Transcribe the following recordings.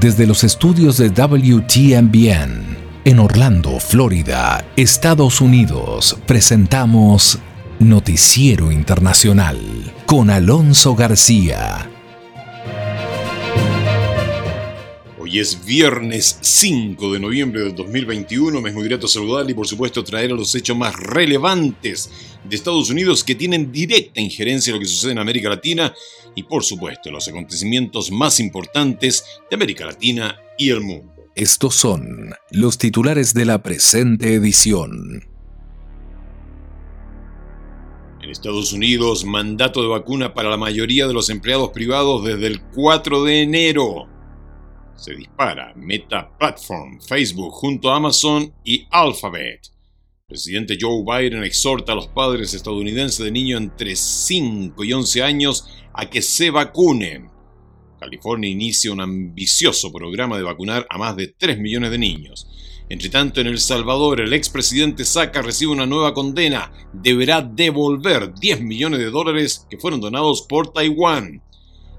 desde los estudios de WTMBN en Orlando, Florida, Estados Unidos, presentamos Noticiero Internacional con Alonso García. Hoy es viernes 5 de noviembre del 2021. Me es muy grato saludarle y por supuesto traer a los hechos más relevantes de Estados Unidos que tienen directa injerencia en lo que sucede en América Latina y por supuesto los acontecimientos más importantes de América Latina y el mundo. Estos son los titulares de la presente edición. En Estados Unidos, mandato de vacuna para la mayoría de los empleados privados desde el 4 de enero se dispara Meta Platform, Facebook junto a Amazon y Alphabet. Presidente Joe Biden exhorta a los padres estadounidenses de niños entre 5 y 11 años a que se vacunen. California inicia un ambicioso programa de vacunar a más de 3 millones de niños. Entre tanto, en El Salvador, el expresidente Saca recibe una nueva condena. Deberá devolver 10 millones de dólares que fueron donados por Taiwán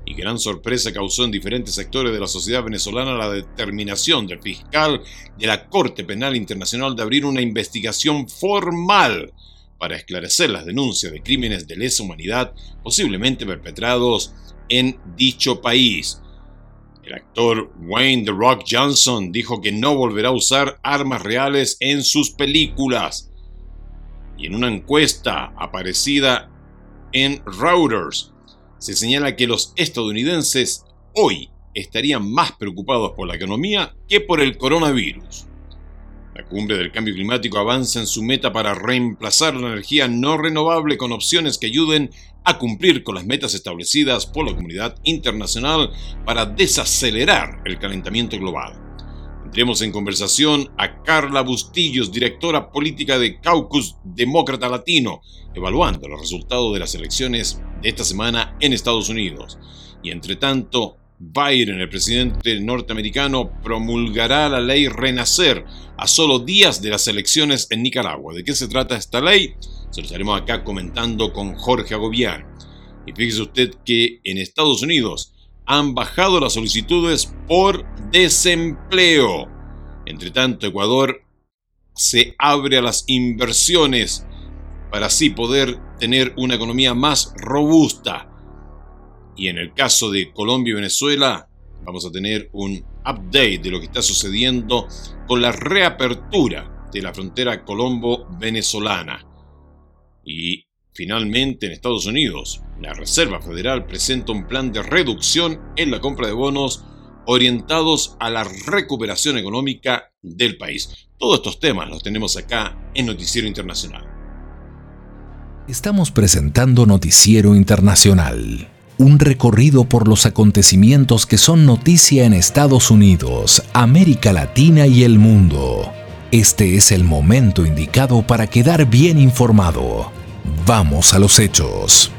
y gran sorpresa causó en diferentes sectores de la sociedad venezolana la determinación del fiscal de la Corte Penal Internacional de abrir una investigación formal para esclarecer las denuncias de crímenes de lesa humanidad posiblemente perpetrados en dicho país. El actor Wayne The Rock Johnson dijo que no volverá a usar armas reales en sus películas. Y en una encuesta aparecida en Reuters, se señala que los estadounidenses hoy estarían más preocupados por la economía que por el coronavirus. La cumbre del cambio climático avanza en su meta para reemplazar la energía no renovable con opciones que ayuden a cumplir con las metas establecidas por la comunidad internacional para desacelerar el calentamiento global. Entremos en conversación a Carla Bustillos, directora política de Caucus Demócrata Latino, evaluando los resultados de las elecciones de esta semana en Estados Unidos. Y entre tanto, Biden, el presidente norteamericano, promulgará la ley Renacer a solo días de las elecciones en Nicaragua. ¿De qué se trata esta ley? Se lo estaremos acá comentando con Jorge Agobián. Y fíjese usted que en Estados Unidos han bajado las solicitudes por desempleo. Entre tanto, Ecuador se abre a las inversiones para así poder tener una economía más robusta. Y en el caso de Colombia y Venezuela, vamos a tener un update de lo que está sucediendo con la reapertura de la frontera colombo-venezolana. Y Finalmente, en Estados Unidos, la Reserva Federal presenta un plan de reducción en la compra de bonos orientados a la recuperación económica del país. Todos estos temas los tenemos acá en Noticiero Internacional. Estamos presentando Noticiero Internacional, un recorrido por los acontecimientos que son noticia en Estados Unidos, América Latina y el mundo. Este es el momento indicado para quedar bien informado. Vamos a los hechos.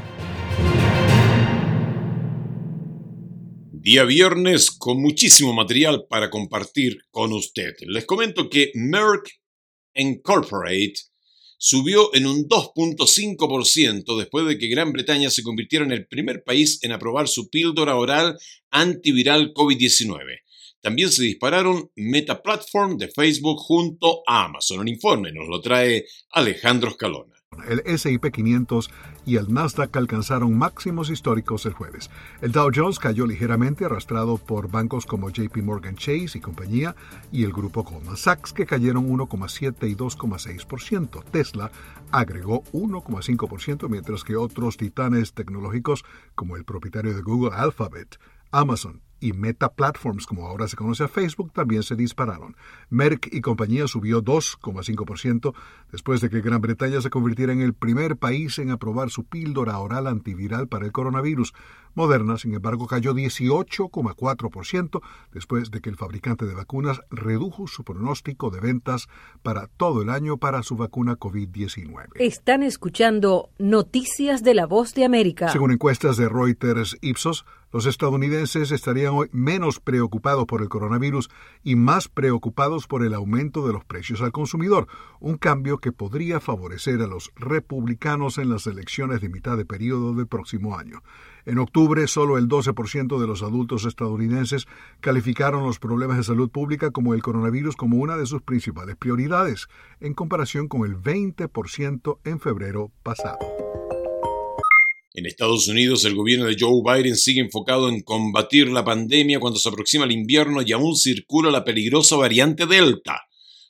Día viernes con muchísimo material para compartir con usted. Les comento que Merck Incorporate subió en un 2.5% después de que Gran Bretaña se convirtiera en el primer país en aprobar su píldora oral antiviral COVID-19. También se dispararon Meta Platform de Facebook junto a Amazon. Un informe nos lo trae Alejandro Escalona. El SIP 500 y el Nasdaq alcanzaron máximos históricos el jueves. El Dow Jones cayó ligeramente arrastrado por bancos como JP Morgan Chase y compañía y el grupo Goldman Sachs que cayeron 1,7 y 2,6%. Tesla agregó 1,5% mientras que otros titanes tecnológicos como el propietario de Google Alphabet, Amazon y Meta Platforms, como ahora se conoce a Facebook, también se dispararon. Merck y compañía subió 2,5% después de que Gran Bretaña se convirtiera en el primer país en aprobar su píldora oral antiviral para el coronavirus. Moderna, sin embargo, cayó 18,4% después de que el fabricante de vacunas redujo su pronóstico de ventas para todo el año para su vacuna COVID-19. Están escuchando Noticias de la Voz de América. Según encuestas de Reuters Ipsos, Los estadounidenses estarían hoy menos preocupados por el coronavirus y más preocupados por el aumento de los precios al consumidor, un cambio que podría favorecer a los republicanos en las elecciones de mitad de periodo del próximo año. En octubre, solo el 12% de los adultos estadounidenses calificaron los problemas de salud pública como el coronavirus como una de sus principales prioridades, en comparación con el 20% en febrero pasado. En Estados Unidos, el gobierno de Joe Biden sigue enfocado en combatir la pandemia cuando se aproxima el invierno y aún circula la peligrosa variante Delta.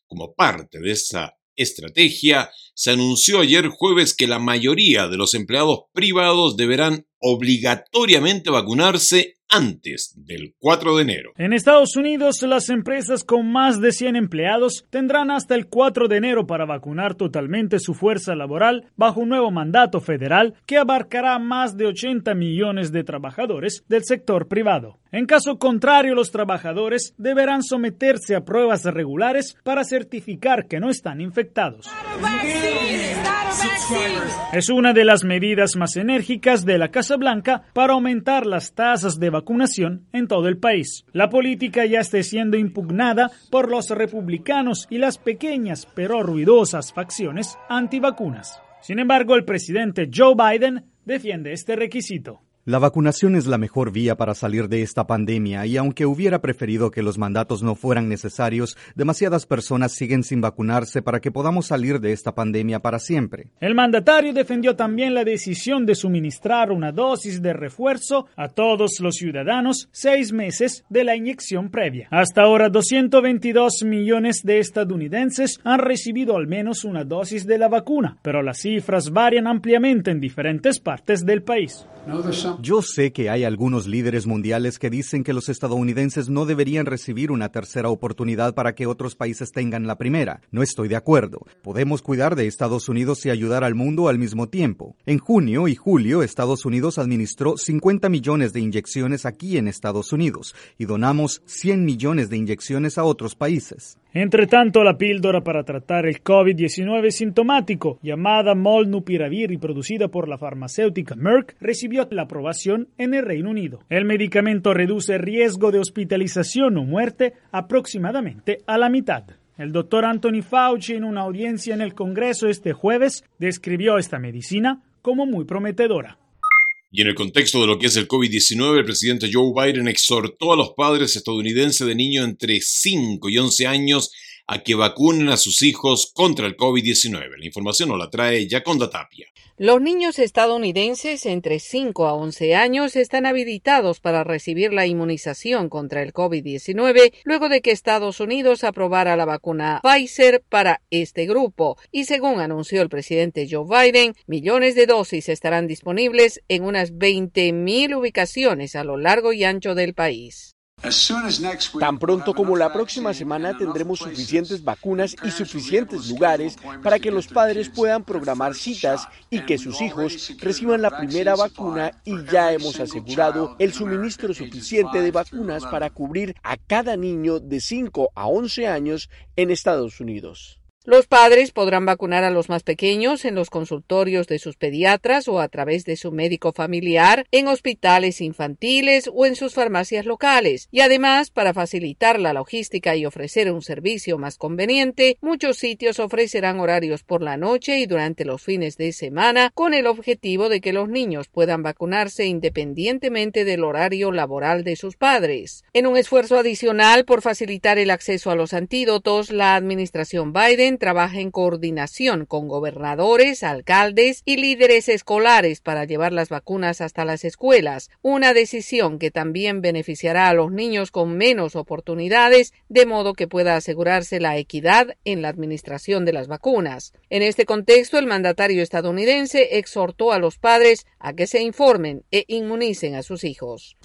Como parte de esa estrategia, se anunció ayer jueves que la mayoría de los empleados privados deberán obligatoriamente vacunarse antes del 4 de enero. En Estados Unidos, las empresas con más de 100 empleados tendrán hasta el 4 de enero para vacunar totalmente su fuerza laboral bajo un nuevo mandato federal que abarcará más de 80 millones de trabajadores del sector privado. En caso contrario, los trabajadores deberán someterse a pruebas regulares para certificar que no están infectados. Es una de las medidas más enérgicas de la Casa Blanca para aumentar las tasas de vacunación en todo el país. La política ya está siendo impugnada por los republicanos y las pequeñas pero ruidosas facciones antivacunas. Sin embargo, el presidente Joe Biden defiende este requisito. La vacunación es la mejor vía para salir de esta pandemia y aunque hubiera preferido que los mandatos no fueran necesarios, demasiadas personas siguen sin vacunarse para que podamos salir de esta pandemia para siempre. El mandatario defendió también la decisión de suministrar una dosis de refuerzo a todos los ciudadanos seis meses de la inyección previa. Hasta ahora, 222 millones de estadounidenses han recibido al menos una dosis de la vacuna, pero las cifras varían ampliamente en diferentes partes del país. Yo sé que hay algunos líderes mundiales que dicen que los estadounidenses no deberían recibir una tercera oportunidad para que otros países tengan la primera. No estoy de acuerdo. Podemos cuidar de Estados Unidos y ayudar al mundo al mismo tiempo. En junio y julio, Estados Unidos administró 50 millones de inyecciones aquí en Estados Unidos y donamos 100 millones de inyecciones a otros países. Entre tanto, la píldora para tratar el COVID-19 sintomático, llamada Molnupiravir y producida por la farmacéutica Merck, recibió la aprobación en el Reino Unido. El medicamento reduce el riesgo de hospitalización o muerte aproximadamente a la mitad. El doctor Anthony Fauci, en una audiencia en el Congreso este jueves, describió esta medicina como muy prometedora. Y en el contexto de lo que es el COVID-19, el presidente Joe Biden exhortó a los padres estadounidenses de niños entre 5 y 11 años a que vacunen a sus hijos contra el COVID-19. La información nos la trae Yaconda Tapia. Los niños estadounidenses entre 5 a 11 años están habilitados para recibir la inmunización contra el COVID-19 luego de que Estados Unidos aprobara la vacuna Pfizer para este grupo. Y según anunció el presidente Joe Biden, millones de dosis estarán disponibles en unas 20.000 ubicaciones a lo largo y ancho del país. Tan pronto como la próxima semana tendremos suficientes vacunas y suficientes lugares para que los padres puedan programar citas y que sus hijos reciban la primera vacuna y ya hemos asegurado el suministro suficiente de vacunas para cubrir a cada niño de 5 a 11 años en Estados Unidos. Los padres podrán vacunar a los más pequeños en los consultorios de sus pediatras o a través de su médico familiar, en hospitales infantiles o en sus farmacias locales. Y además, para facilitar la logística y ofrecer un servicio más conveniente, muchos sitios ofrecerán horarios por la noche y durante los fines de semana con el objetivo de que los niños puedan vacunarse independientemente del horario laboral de sus padres. En un esfuerzo adicional por facilitar el acceso a los antídotos, la administración Biden trabaja en coordinación con gobernadores, alcaldes y líderes escolares para llevar las vacunas hasta las escuelas, una decisión que también beneficiará a los niños con menos oportunidades, de modo que pueda asegurarse la equidad en la administración de las vacunas. En este contexto, el mandatario estadounidense exhortó a los padres a que se informen e inmunicen a sus hijos.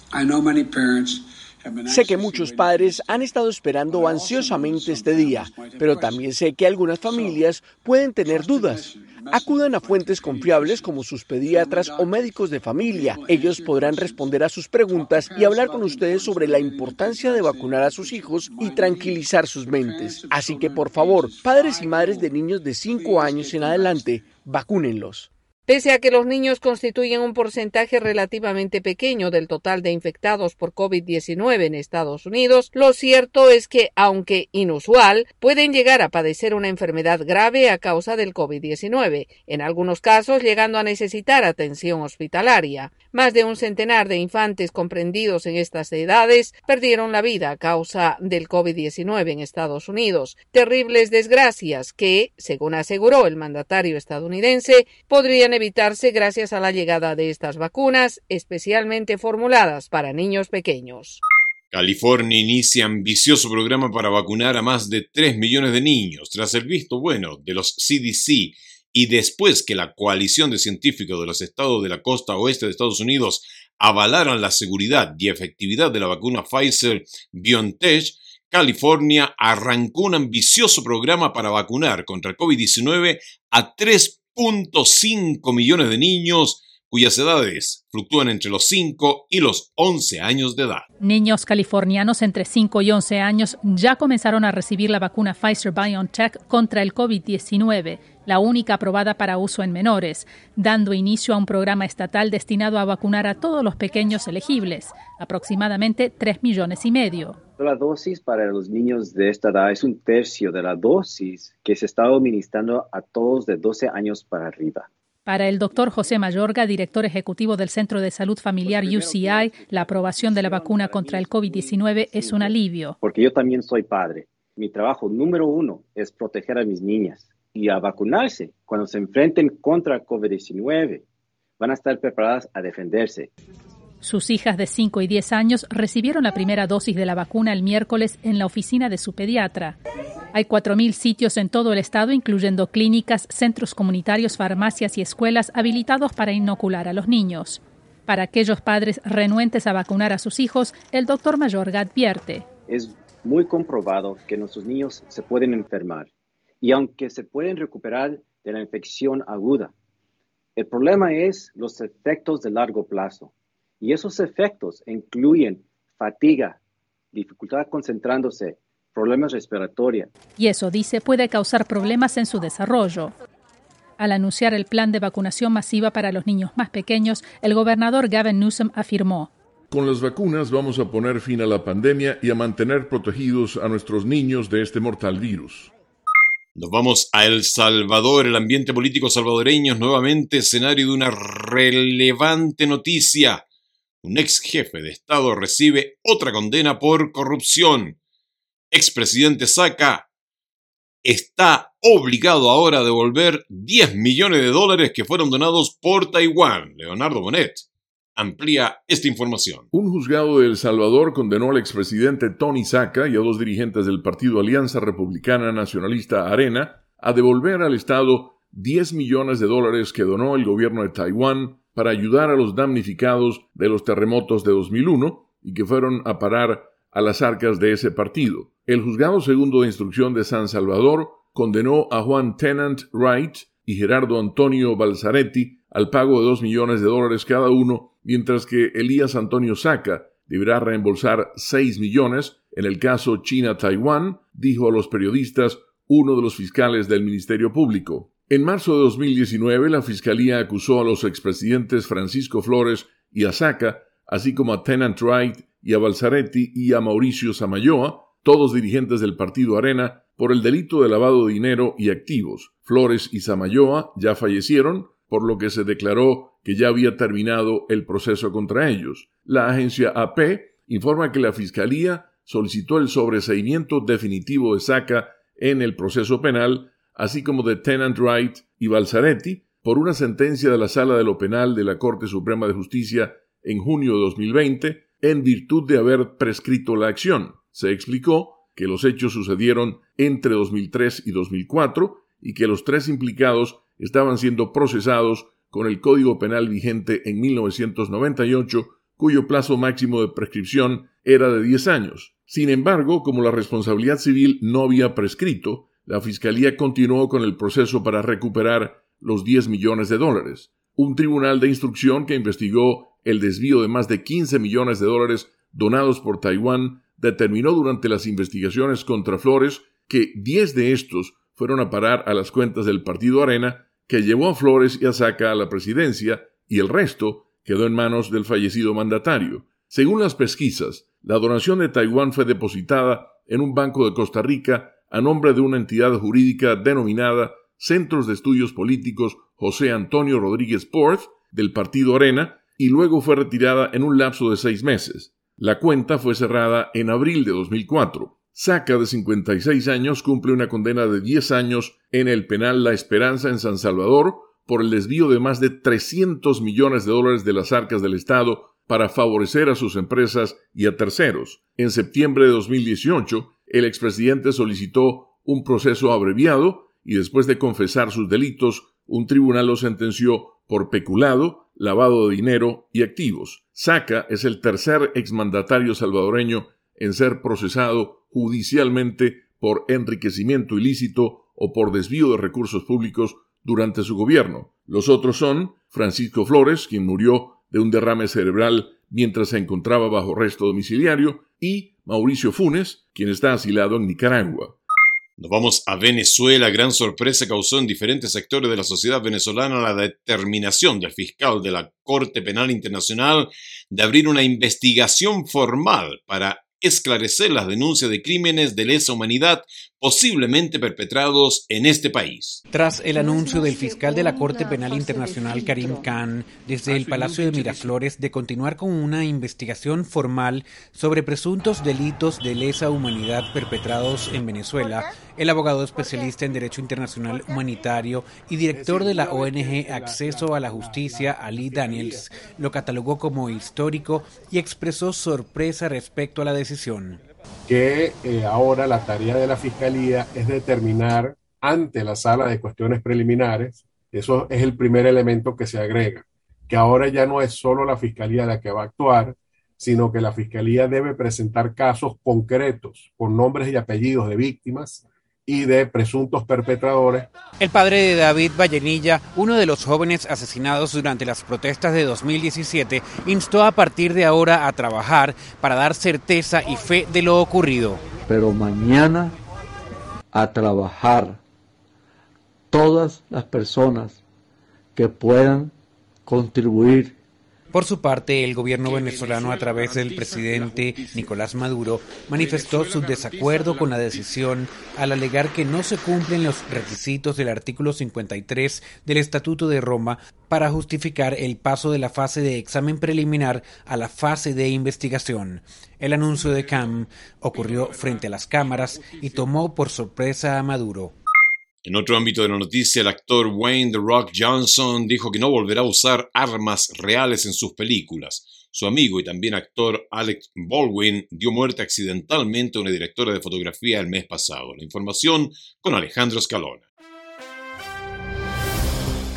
Sé que muchos padres han estado esperando ansiosamente este día, pero también sé que algunas familias pueden tener dudas. Acudan a fuentes confiables como sus pediatras o médicos de familia. Ellos podrán responder a sus preguntas y hablar con ustedes sobre la importancia de vacunar a sus hijos y tranquilizar sus mentes. Así que por favor, padres y madres de niños de 5 años en adelante, vacúnenlos. Pese a que los niños constituyen un porcentaje relativamente pequeño del total de infectados por COVID-19 en Estados Unidos, lo cierto es que, aunque inusual, pueden llegar a padecer una enfermedad grave a causa del COVID-19, en algunos casos llegando a necesitar atención hospitalaria. Más de un centenar de infantes comprendidos en estas edades perdieron la vida a causa del COVID-19 en Estados Unidos. Terribles desgracias que, según aseguró el mandatario estadounidense, podrían evitarse gracias a la llegada de estas vacunas, especialmente formuladas para niños pequeños. California inicia ambicioso programa para vacunar a más de 3 millones de niños, tras el visto bueno de los CDC y después que la coalición de científicos de los estados de la costa oeste de Estados Unidos avalaran la seguridad y efectividad de la vacuna Pfizer BioNTech, California arrancó un ambicioso programa para vacunar contra el COVID-19 a 3 .5 millones de niños cuyas edades fluctúan entre los 5 y los 11 años de edad. Niños californianos entre 5 y 11 años ya comenzaron a recibir la vacuna Pfizer BioNTech contra el COVID-19, la única aprobada para uso en menores, dando inicio a un programa estatal destinado a vacunar a todos los pequeños elegibles, aproximadamente 3 millones y medio. La dosis para los niños de esta edad es un tercio de la dosis que se está administrando a todos de 12 años para arriba. Para el doctor José Mayorga, director ejecutivo del Centro de Salud Familiar UCI, la aprobación de la vacuna contra el COVID-19 es un alivio. Porque yo también soy padre. Mi trabajo número uno es proteger a mis niñas y a vacunarse cuando se enfrenten contra el COVID-19. Van a estar preparadas a defenderse. Sus hijas de 5 y 10 años recibieron la primera dosis de la vacuna el miércoles en la oficina de su pediatra. Hay 4.000 sitios en todo el estado, incluyendo clínicas, centros comunitarios, farmacias y escuelas habilitados para inocular a los niños. Para aquellos padres renuentes a vacunar a sus hijos, el doctor Mayorga advierte. Es muy comprobado que nuestros niños se pueden enfermar y aunque se pueden recuperar de la infección aguda, el problema es los efectos de largo plazo. Y esos efectos incluyen fatiga, dificultad concentrándose, problemas respiratorios. Y eso, dice, puede causar problemas en su desarrollo. Al anunciar el plan de vacunación masiva para los niños más pequeños, el gobernador Gavin Newsom afirmó, Con las vacunas vamos a poner fin a la pandemia y a mantener protegidos a nuestros niños de este mortal virus. Nos vamos a El Salvador. El ambiente político salvadoreño es nuevamente escenario de una relevante noticia un ex jefe de Estado recibe otra condena por corrupción. Expresidente Saca está obligado ahora a devolver 10 millones de dólares que fueron donados por Taiwán. Leonardo Bonet amplía esta información. Un juzgado de El Salvador condenó al expresidente Tony Saca y a dos dirigentes del partido Alianza Republicana Nacionalista Arena a devolver al Estado 10 millones de dólares que donó el gobierno de Taiwán para ayudar a los damnificados de los terremotos de 2001 y que fueron a parar a las arcas de ese partido. El juzgado segundo de instrucción de San Salvador condenó a Juan Tennant Wright y Gerardo Antonio Balzaretti al pago de dos millones de dólares cada uno, mientras que Elías Antonio Saca deberá reembolsar 6 millones. En el caso China-Taiwán, dijo a los periodistas uno de los fiscales del Ministerio Público. En marzo de 2019, la Fiscalía acusó a los expresidentes Francisco Flores y Asaca, así como a Tennant Wright y a Balzaretti y a Mauricio Samayoa, todos dirigentes del partido Arena, por el delito de lavado de dinero y activos. Flores y Samayoa ya fallecieron, por lo que se declaró que ya había terminado el proceso contra ellos. La agencia AP informa que la Fiscalía solicitó el sobreseimiento definitivo de Saca en el proceso penal así como de Tennant Wright y Balzaretti, por una sentencia de la Sala de lo Penal de la Corte Suprema de Justicia en junio de 2020, en virtud de haber prescrito la acción. Se explicó que los hechos sucedieron entre 2003 y 2004 y que los tres implicados estaban siendo procesados con el Código Penal vigente en 1998, cuyo plazo máximo de prescripción era de 10 años. Sin embargo, como la responsabilidad civil no había prescrito, la Fiscalía continuó con el proceso para recuperar los 10 millones de dólares. Un tribunal de instrucción que investigó el desvío de más de 15 millones de dólares donados por Taiwán determinó durante las investigaciones contra Flores que 10 de estos fueron a parar a las cuentas del partido Arena que llevó a Flores y a Saca a la presidencia y el resto quedó en manos del fallecido mandatario. Según las pesquisas, la donación de Taiwán fue depositada en un banco de Costa Rica a nombre de una entidad jurídica denominada Centros de Estudios Políticos José Antonio Rodríguez Porth del Partido Arena y luego fue retirada en un lapso de seis meses. La cuenta fue cerrada en abril de 2004. Saca, de 56 años, cumple una condena de 10 años en el penal La Esperanza en San Salvador por el desvío de más de 300 millones de dólares de las arcas del Estado para favorecer a sus empresas y a terceros. En septiembre de 2018, el expresidente solicitó un proceso abreviado y después de confesar sus delitos, un tribunal lo sentenció por peculado, lavado de dinero y activos. Saca es el tercer exmandatario salvadoreño en ser procesado judicialmente por enriquecimiento ilícito o por desvío de recursos públicos durante su gobierno. Los otros son Francisco Flores, quien murió de un derrame cerebral mientras se encontraba bajo arresto domiciliario, y Mauricio Funes, quien está asilado en Nicaragua. Nos vamos a Venezuela. Gran sorpresa causó en diferentes sectores de la sociedad venezolana la determinación del fiscal de la Corte Penal Internacional de abrir una investigación formal para esclarecer las denuncias de crímenes de lesa humanidad posiblemente perpetrados en este país. Tras el anuncio del fiscal de la Corte Penal Internacional Karim Khan desde el Palacio de Miraflores de continuar con una investigación formal sobre presuntos delitos de lesa humanidad perpetrados en Venezuela, el abogado especialista en Derecho Internacional Humanitario y director de la ONG Acceso a la Justicia, Ali Daniels, lo catalogó como histórico y expresó sorpresa respecto a la decisión que eh, ahora la tarea de la Fiscalía es determinar ante la sala de cuestiones preliminares, eso es el primer elemento que se agrega, que ahora ya no es solo la Fiscalía la que va a actuar, sino que la Fiscalía debe presentar casos concretos con nombres y apellidos de víctimas y de presuntos perpetradores. El padre de David Vallenilla, uno de los jóvenes asesinados durante las protestas de 2017, instó a partir de ahora a trabajar para dar certeza y fe de lo ocurrido. Pero mañana a trabajar todas las personas que puedan contribuir por su parte, el gobierno venezolano, a través del presidente Nicolás Maduro, manifestó su desacuerdo con la decisión al alegar que no se cumplen los requisitos del artículo 53 del Estatuto de Roma para justificar el paso de la fase de examen preliminar a la fase de investigación. El anuncio de CAM ocurrió frente a las cámaras y tomó por sorpresa a Maduro. En otro ámbito de la noticia, el actor Wayne The Rock Johnson dijo que no volverá a usar armas reales en sus películas. Su amigo y también actor Alex Baldwin dio muerte accidentalmente a una directora de fotografía el mes pasado. La información con Alejandro Escalona.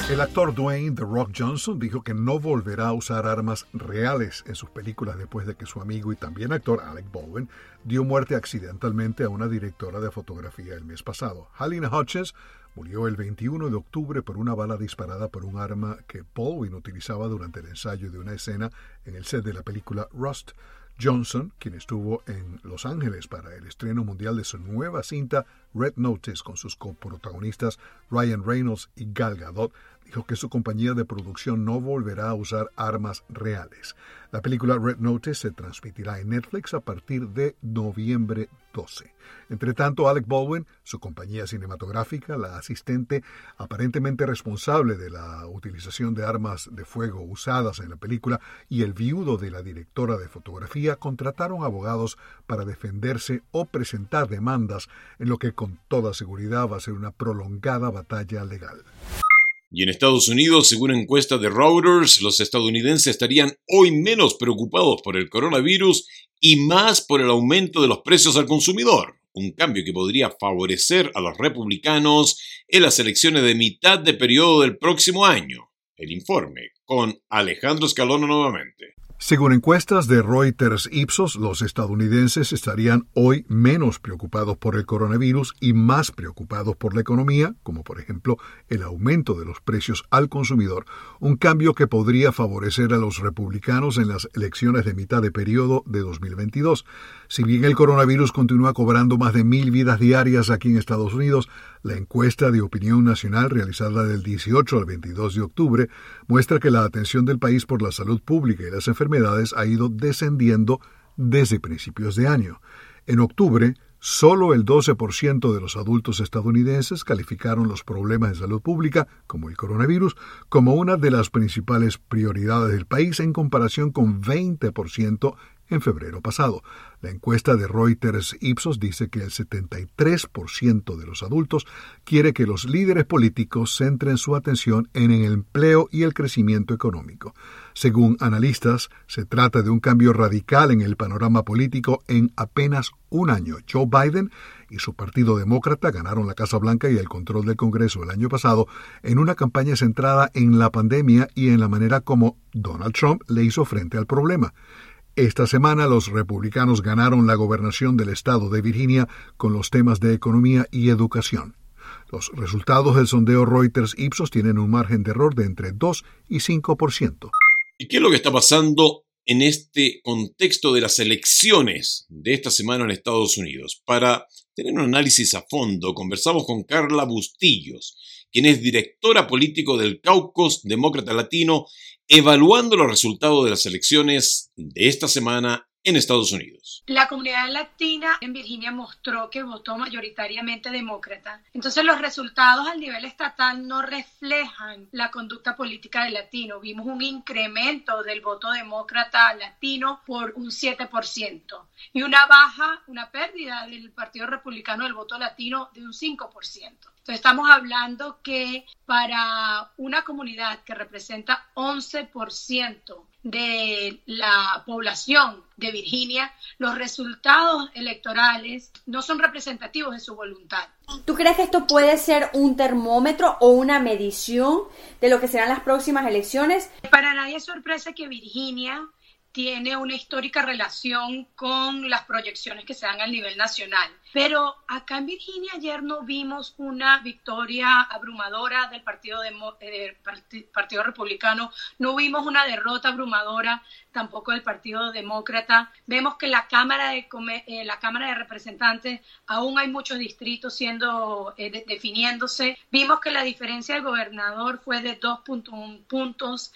El actor Dwayne The Rock Johnson dijo que no volverá a usar armas reales en sus películas después de que su amigo y también actor Alec Baldwin dio muerte accidentalmente a una directora de fotografía el mes pasado. Halina Hutchins murió el 21 de octubre por una bala disparada por un arma que Baldwin utilizaba durante el ensayo de una escena en el set de la película Rust. Johnson, quien estuvo en Los Ángeles para el estreno mundial de su nueva cinta Red Notice con sus coprotagonistas Ryan Reynolds y Gal Gadot, dijo que su compañía de producción no volverá a usar armas reales. La película Red Notice se transmitirá en Netflix a partir de noviembre 12. Entre tanto, Alec Baldwin, su compañía cinematográfica, la asistente aparentemente responsable de la utilización de armas de fuego usadas en la película y el viudo de la directora de fotografía contrataron abogados para defenderse o presentar demandas en lo que con toda seguridad va a ser una prolongada batalla legal. Y en Estados Unidos, según encuesta de Reuters, los estadounidenses estarían hoy menos preocupados por el coronavirus y más por el aumento de los precios al consumidor, un cambio que podría favorecer a los republicanos en las elecciones de mitad de periodo del próximo año. El informe con Alejandro Escalona nuevamente. Según encuestas de Reuters Ipsos, los estadounidenses estarían hoy menos preocupados por el coronavirus y más preocupados por la economía, como por ejemplo el aumento de los precios al consumidor, un cambio que podría favorecer a los republicanos en las elecciones de mitad de periodo de 2022. Si bien el coronavirus continúa cobrando más de mil vidas diarias aquí en Estados Unidos, la encuesta de opinión nacional realizada del 18 al 22 de octubre muestra que la atención del país por la salud pública y las enfermedades ha ido descendiendo desde principios de año. En octubre, solo el 12% de los adultos estadounidenses calificaron los problemas de salud pública, como el coronavirus, como una de las principales prioridades del país en comparación con 20% en febrero pasado. La encuesta de Reuters Ipsos dice que el 73% de los adultos quiere que los líderes políticos centren su atención en el empleo y el crecimiento económico. Según analistas, se trata de un cambio radical en el panorama político en apenas un año. Joe Biden y su Partido Demócrata ganaron la Casa Blanca y el control del Congreso el año pasado en una campaña centrada en la pandemia y en la manera como Donald Trump le hizo frente al problema. Esta semana los republicanos ganaron la gobernación del estado de Virginia con los temas de economía y educación. Los resultados del sondeo Reuters Ipsos tienen un margen de error de entre 2 y 5%. ¿Y qué es lo que está pasando en este contexto de las elecciones de esta semana en Estados Unidos? Para tener un análisis a fondo, conversamos con Carla Bustillos, quien es directora político del Caucus Demócrata Latino evaluando los resultados de las elecciones de esta semana en Estados Unidos. La comunidad latina en Virginia mostró que votó mayoritariamente demócrata. Entonces los resultados al nivel estatal no reflejan la conducta política del latino. Vimos un incremento del voto demócrata latino por un 7% y una baja, una pérdida del Partido Republicano del voto latino de un 5%. Entonces estamos hablando que para una comunidad que representa 11% de la población de Virginia, los resultados electorales no son representativos de su voluntad. ¿Tú crees que esto puede ser un termómetro o una medición de lo que serán las próximas elecciones? Para nadie es sorpresa que Virginia tiene una histórica relación con las proyecciones que se dan a nivel nacional. Pero acá en Virginia ayer no vimos una victoria abrumadora del Partido, eh, partido Republicano, no vimos una derrota abrumadora tampoco del Partido Demócrata. Vemos que la Cámara de, eh, la Cámara de Representantes aún hay muchos distritos siendo eh, definiéndose. Vimos que la diferencia del gobernador fue de 2.1 puntos.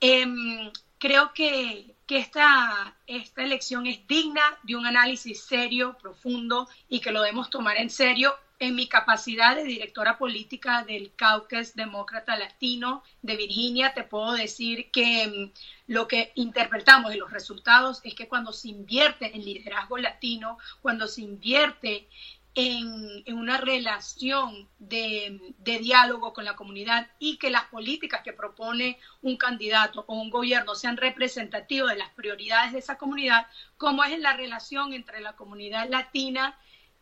Em, creo que que esta, esta elección es digna de un análisis serio, profundo y que lo debemos tomar en serio. En mi capacidad de directora política del Caucus Demócrata Latino de Virginia, te puedo decir que mm, lo que interpretamos de los resultados es que cuando se invierte en liderazgo latino, cuando se invierte en, una relación de, diálogo con la comunidad y que las políticas que propone un candidato o un gobierno sean representativos de las prioridades de esa comunidad, como es en la relación entre la comunidad latina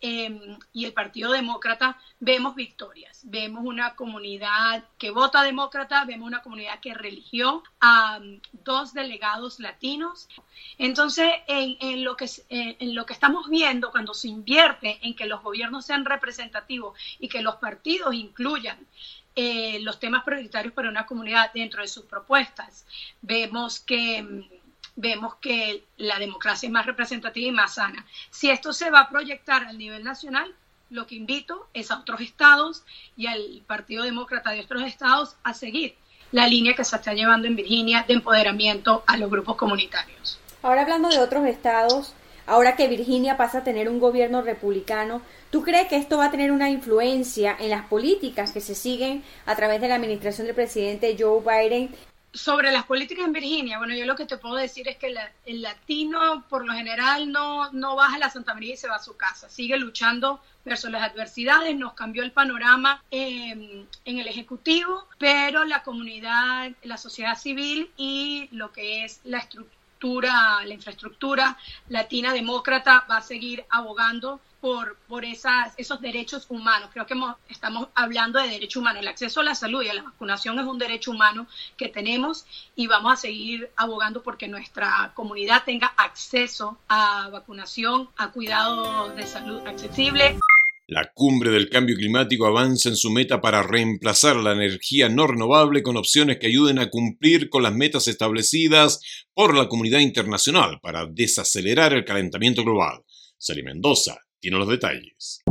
Em, y el Partido Demócrata vemos victorias. Vemos una comunidad que vota demócrata, vemos una comunidad que religió a um, dos delegados latinos. Entonces, en, lo que, en lo que estamos viendo cuando se invierte en que los gobiernos sean representativos y que los partidos incluyan eh, los temas prioritarios para una comunidad dentro de sus propuestas, vemos que em, vemos que la democracia es más representativa y más sana. Si esto se va a proyectar al nivel nacional, lo que invito es a otros estados y al Partido Demócrata de otros estados a seguir la línea que se está llevando en Virginia de empoderamiento a los grupos comunitarios. Ahora hablando de otros estados, ahora que Virginia pasa a tener un gobierno republicano, ¿tú crees que esto va a tener una influencia en las políticas que se siguen a través de la administración del presidente Joe Biden sobre las políticas en Virginia, bueno, yo lo que te puedo decir es que el latino por lo general no, no baja la Santa María y se va a su casa, sigue luchando versus las adversidades, nos cambió el panorama en el Ejecutivo, pero la comunidad, la sociedad civil y lo que es la estructura la infraestructura latina demócrata va a seguir abogando por, esos derechos humanos. Creo que estamos hablando de derecho humano. El acceso a la salud y a la vacunación es un derecho humano que tenemos y vamos a seguir abogando porque nuestra comunidad tenga acceso a vacunación, a cuidado de salud accesible. La cumbre del cambio climático avanza en su meta para reemplazar la energía no renovable con opciones que ayuden a cumplir con las metas establecidas por la comunidad internacional para desacelerar el calentamiento global. Sally Mendoza tiene los detalles.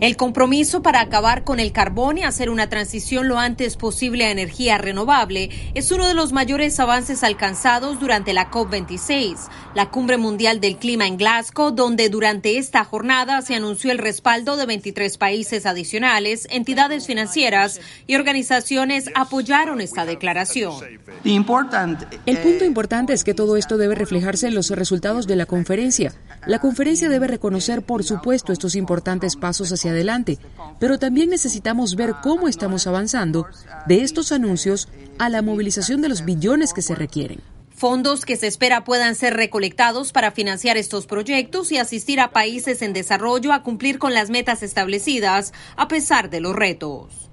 El compromiso para acabar con el carbón y hacer una transición lo antes posible a energía renovable es uno de los mayores avances alcanzados durante la COP26, la cumbre mundial del clima en Glasgow, donde durante esta jornada se anunció el respaldo de 23 países adicionales, entidades financieras y organizaciones apoyaron esta declaración. El punto importante es que todo esto debe reflejarse en los resultados de la conferencia. La conferencia debe reconocer, por supuesto, estos importantes pasos hacia adelante, pero también necesitamos ver cómo estamos avanzando de estos anuncios a la movilización de los billones que se requieren. Fondos que se espera puedan ser recolectados para financiar estos proyectos y asistir a países en desarrollo a cumplir con las metas establecidas a pesar de los retos.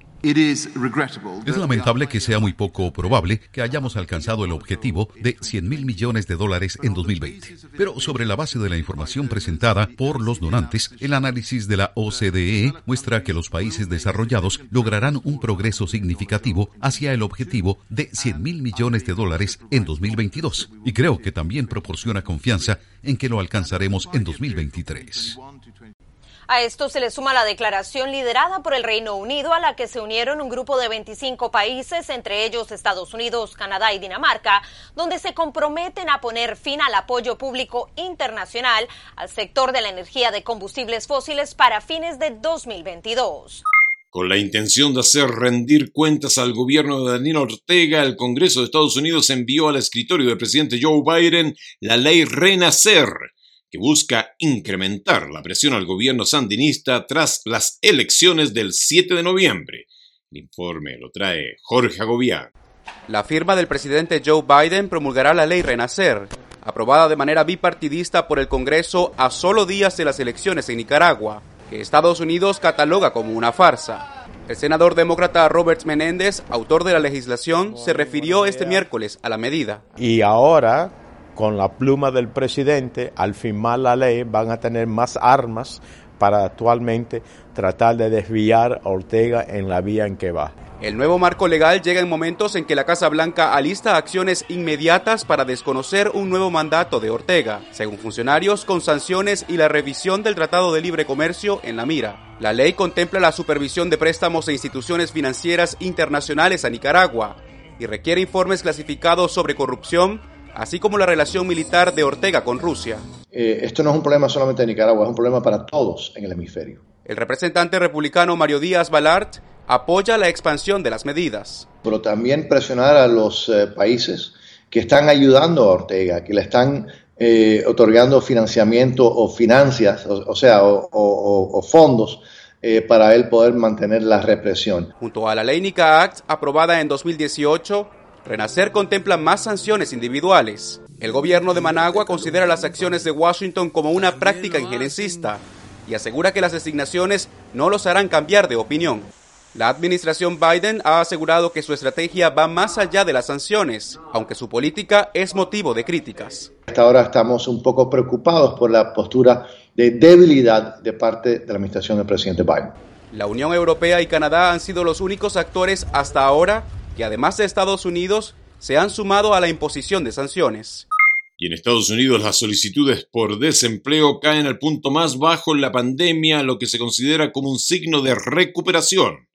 Es lamentable que sea muy poco probable que hayamos alcanzado el objetivo de 100 mil millones de dólares en 2020. Pero sobre la base de la información presentada por los donantes, el análisis de la OCDE muestra que los países desarrollados lograrán un progreso significativo hacia el objetivo de 100 mil millones de dólares en 2022. Y creo que también proporciona confianza en que lo alcanzaremos en 2023. A esto se le suma la declaración liderada por el Reino Unido a la que se unieron un grupo de 25 países, entre ellos Estados Unidos, Canadá y Dinamarca, donde se comprometen a poner fin al apoyo público internacional al sector de la energía de combustibles fósiles para fines de 2022. Con la intención de hacer rendir cuentas al gobierno de Daniel Ortega, el Congreso de Estados Unidos envió al escritorio del presidente Joe Biden la ley Renacer, que busca incrementar la presión al gobierno sandinista tras las elecciones del 7 de noviembre. El informe lo trae Jorge Agobián. La firma del presidente Joe Biden promulgará la ley Renacer, aprobada de manera bipartidista por el Congreso a solo días de las elecciones en Nicaragua, que Estados Unidos cataloga como una farsa. El senador demócrata Robert Menéndez, autor de la legislación, se refirió este miércoles a la medida. Y ahora con la pluma del presidente, al firmar la ley, van a tener más armas para actualmente tratar de desviar a Ortega en la vía en que va. El nuevo marco legal llega en momentos en que la Casa Blanca alista acciones inmediatas para desconocer un nuevo mandato de Ortega, según funcionarios, con sanciones y la revisión del Tratado de Libre Comercio en la mira. La ley contempla la supervisión de préstamos e instituciones financieras internacionales a Nicaragua y requiere informes clasificados sobre corrupción, así como la relación militar de Ortega con Rusia. Eh, esto no es un problema solamente de Nicaragua, es un problema para todos en el hemisferio. El representante republicano Mario Díaz Balart apoya la expansión de las medidas. Pero también presionar a los eh, países que están ayudando a Ortega, que le están eh, otorgando financiamiento o financias, o, sea, o, fondos para él poder mantener la represión. Junto a la ley NICA Act, aprobada en 2018, Renacer contempla más sanciones individuales. El gobierno de Managua considera las acciones de Washington como una práctica injerencista y asegura que las designaciones no los harán cambiar de opinión. La administración Biden ha asegurado que su estrategia va más allá de las sanciones, aunque su política es motivo de críticas. Hasta ahora estamos un poco preocupados por la postura de debilidad de parte de la administración del presidente Biden. La Unión Europea y Canadá han sido los únicos actores hasta ahora que además de Estados Unidos se han sumado a la imposición de sanciones. Y en Estados Unidos las solicitudes por desempleo caen al punto más bajo en la pandemia, lo que se considera como un signo de recuperación.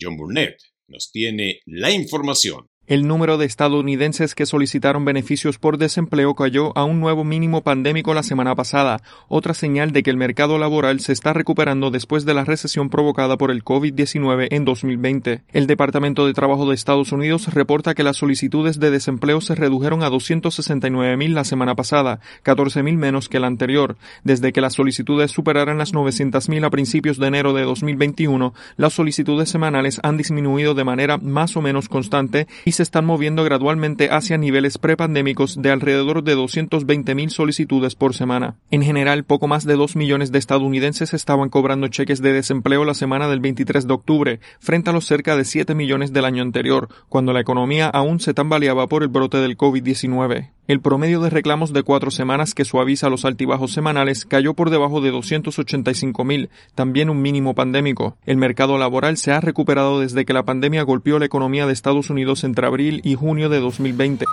John Burnett nos tiene la información. El número de estadounidenses que solicitaron beneficios por desempleo cayó a un nuevo mínimo pandémico la semana pasada, otra señal de que el mercado laboral se está recuperando después de la recesión provocada por el COVID-19 en 2020. El Departamento de Trabajo de Estados Unidos reporta que las solicitudes de desempleo se redujeron a 269.000 la semana pasada, 14.000 menos que la anterior. Desde que las solicitudes superaran las 900.000 a principios de enero de 2021, las solicitudes semanales han disminuido de manera más o menos constante y se están moviendo gradualmente hacia niveles prepandémicos de alrededor de 220.000 solicitudes por semana. En general, poco más de 2 millones de estadounidenses estaban cobrando cheques de desempleo la semana del 23 de octubre, frente a los cerca de 7 millones del año anterior, cuando la economía aún se tambaleaba por el brote del COVID-19. El promedio de reclamos de cuatro semanas que suaviza los altibajos semanales cayó por debajo de 285 mil, también un mínimo pandémico. El mercado laboral se ha recuperado desde que la pandemia golpeó la economía de Estados Unidos entre abril y junio de 2020.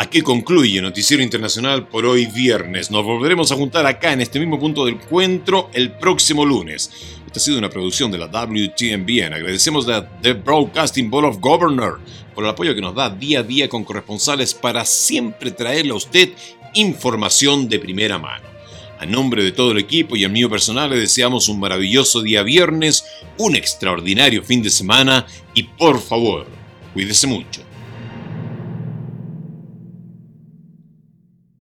Aquí concluye Noticiero Internacional por hoy viernes. Nos volveremos a juntar acá en este mismo punto del encuentro el próximo lunes. Esta ha sido una producción de la WTMBN. Agradecemos a The Broadcasting Board of Governors por el apoyo que nos da día a día con corresponsales para siempre traerle a usted información de primera mano. A nombre de todo el equipo y el mío personal le deseamos un maravilloso día viernes, un extraordinario fin de semana y por favor, cuídese mucho.